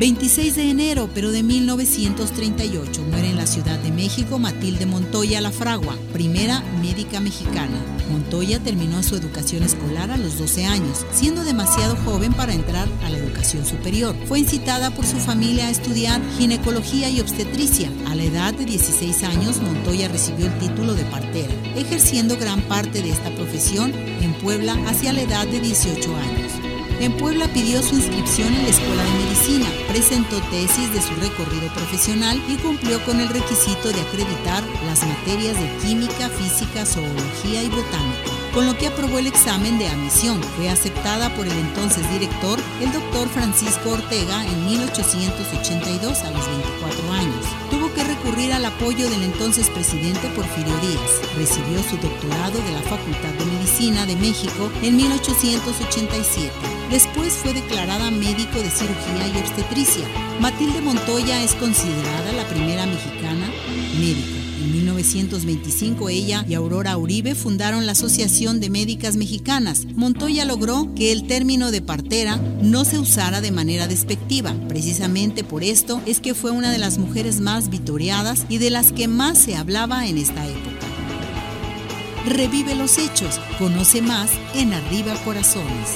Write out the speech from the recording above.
26 de enero, pero de 1938, muere en la Ciudad de México Matilde Montoya La Fragua, primera médica mexicana. Montoya terminó su educación escolar a los 12 años, siendo demasiado joven para entrar a la educación superior. Fue incitada por su familia a estudiar ginecología y obstetricia. A la edad de 16 años, Montoya recibió el título de partera, ejerciendo gran parte de esta profesión en Puebla hacia la edad de 18 años. En Puebla pidió su inscripción en la Escuela de Medicina, presentó tesis de su recorrido profesional y cumplió con el requisito de acreditar las materias de química, física, zoología y botánica, con lo que aprobó el examen de admisión. Fue aceptada por el entonces director, el doctor Francisco Ortega, en 1882 a los 24 años. Tuvo que recurrir al apoyo del entonces presidente Porfirio Díaz. Recibió su doctorado de la Facultad de Medicina de México en 1887. Después fue declarada médico de cirugía y obstetricia. Matilde Montoya es considerada la primera mexicana médica. En 1925 ella y Aurora Uribe fundaron la Asociación de Médicas Mexicanas. Montoya logró que el término de partera no se usara de manera despectiva. Precisamente por esto es que fue una de las mujeres más vitoreadas y de las que más se hablaba en esta época. Revive los hechos, conoce más en Arriba Corazones.